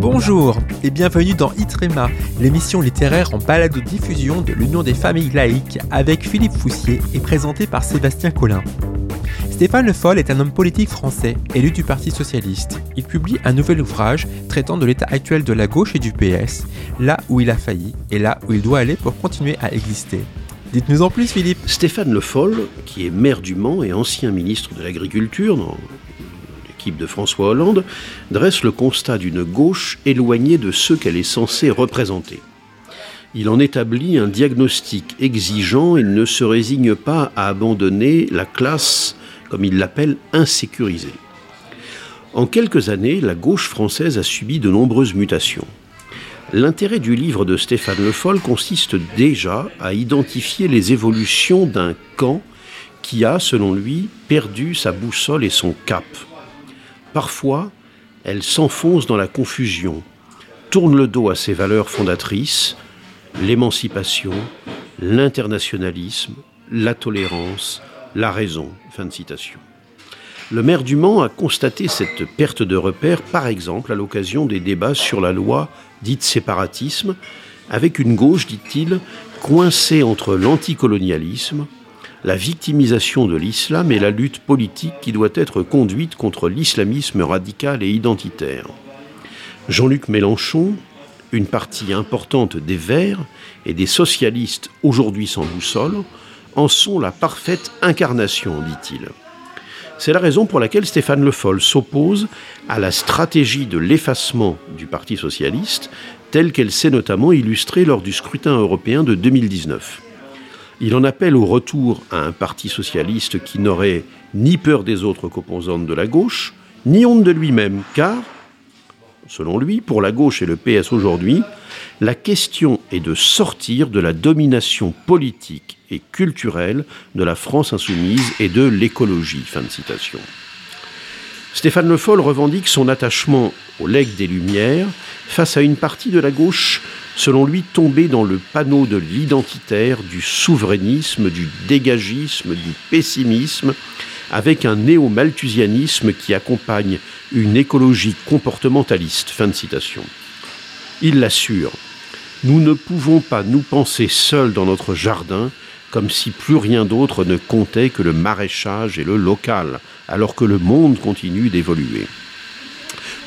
Bonjour et bienvenue dans Itrema, l'émission littéraire en balado-diffusion de l'Union des familles laïques avec Philippe Foussier et présentée par Sébastien Collin. Stéphane Le Foll est un homme politique français, élu du Parti Socialiste. Il publie un nouvel ouvrage traitant de l'état actuel de la gauche et du PS, là où il a failli et là où il doit aller pour continuer à exister. Dites-nous en plus, Philippe. Stéphane Le Foll, qui est maire du Mans et ancien ministre de l'Agriculture dans l'équipe de François Hollande, dresse le constat d'une gauche éloignée de ceux qu'elle est censée représenter. Il en établit un diagnostic exigeant et ne se résigne pas à abandonner la classe comme il l'appelle, insécurisé. En quelques années, la gauche française a subi de nombreuses mutations. L'intérêt du livre de Stéphane Le Foll consiste déjà à identifier les évolutions d'un camp qui a, selon lui, perdu sa boussole et son cap. Parfois, elle s'enfonce dans la confusion, tourne le dos à ses valeurs fondatrices, l'émancipation, l'internationalisme, la tolérance, la raison. Fin de citation. Le maire du Mans a constaté cette perte de repère, par exemple, à l'occasion des débats sur la loi dite séparatisme, avec une gauche, dit-il, coincée entre l'anticolonialisme, la victimisation de l'islam et la lutte politique qui doit être conduite contre l'islamisme radical et identitaire. Jean-Luc Mélenchon, une partie importante des Verts et des socialistes aujourd'hui sans boussole, en sont la parfaite incarnation, dit-il. C'est la raison pour laquelle Stéphane Le Foll s'oppose à la stratégie de l'effacement du Parti socialiste, telle qu'elle s'est notamment illustrée lors du scrutin européen de 2019. Il en appelle au retour à un Parti socialiste qui n'aurait ni peur des autres composantes de la gauche, ni honte de lui-même, car, selon lui, pour la gauche et le PS aujourd'hui, la question est de sortir de la domination politique et culturelle de la France insoumise et de l'écologie. Stéphane Le Foll revendique son attachement au legs des Lumières face à une partie de la gauche, selon lui, tombée dans le panneau de l'identitaire, du souverainisme, du dégagisme, du pessimisme, avec un néo-malthusianisme qui accompagne une écologie comportementaliste. Fin de citation. Il l'assure. Nous ne pouvons pas nous penser seuls dans notre jardin, comme si plus rien d'autre ne comptait que le maraîchage et le local, alors que le monde continue d'évoluer.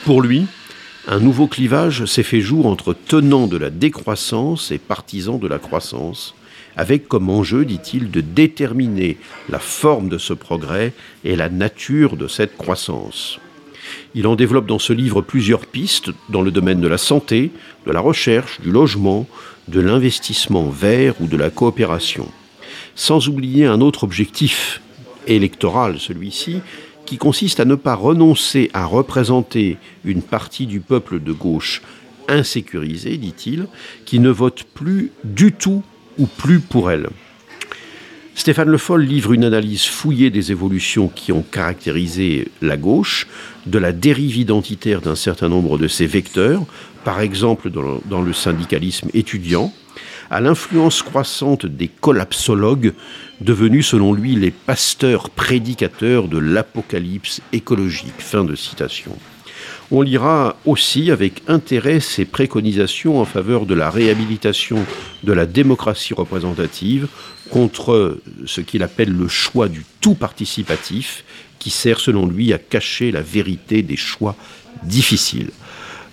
Pour lui, un nouveau clivage s'est fait jour entre tenants de la décroissance et partisans de la croissance, avec comme enjeu, dit-il, de déterminer la forme de ce progrès et la nature de cette croissance. Il en développe dans ce livre plusieurs pistes dans le domaine de la santé, de la recherche, du logement, de l'investissement vert ou de la coopération. Sans oublier un autre objectif électoral, celui-ci, qui consiste à ne pas renoncer à représenter une partie du peuple de gauche insécurisée, dit-il, qui ne vote plus du tout ou plus pour elle. Stéphane Le Foll livre une analyse fouillée des évolutions qui ont caractérisé la gauche, de la dérive identitaire d'un certain nombre de ses vecteurs, par exemple dans le syndicalisme étudiant, à l'influence croissante des collapsologues, devenus selon lui les pasteurs prédicateurs de l'apocalypse écologique. On lira aussi avec intérêt ses préconisations en faveur de la réhabilitation de la démocratie représentative contre ce qu'il appelle le choix du tout participatif, qui sert selon lui à cacher la vérité des choix difficiles.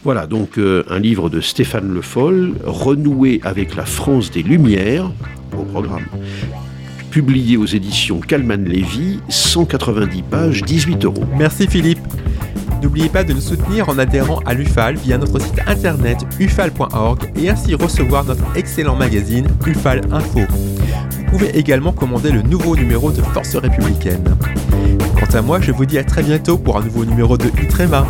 Voilà donc euh, un livre de Stéphane Le Foll, renoué avec la France des Lumières, au programme. Publié aux éditions Calman Lévy, 190 pages, 18 euros. Merci Philippe. N'oubliez pas de nous soutenir en adhérant à l'UFAL via notre site internet ufal.org et ainsi recevoir notre excellent magazine UFAL Info. Vous pouvez également commander le nouveau numéro de Force républicaine. Quant à moi, je vous dis à très bientôt pour un nouveau numéro de Utrema.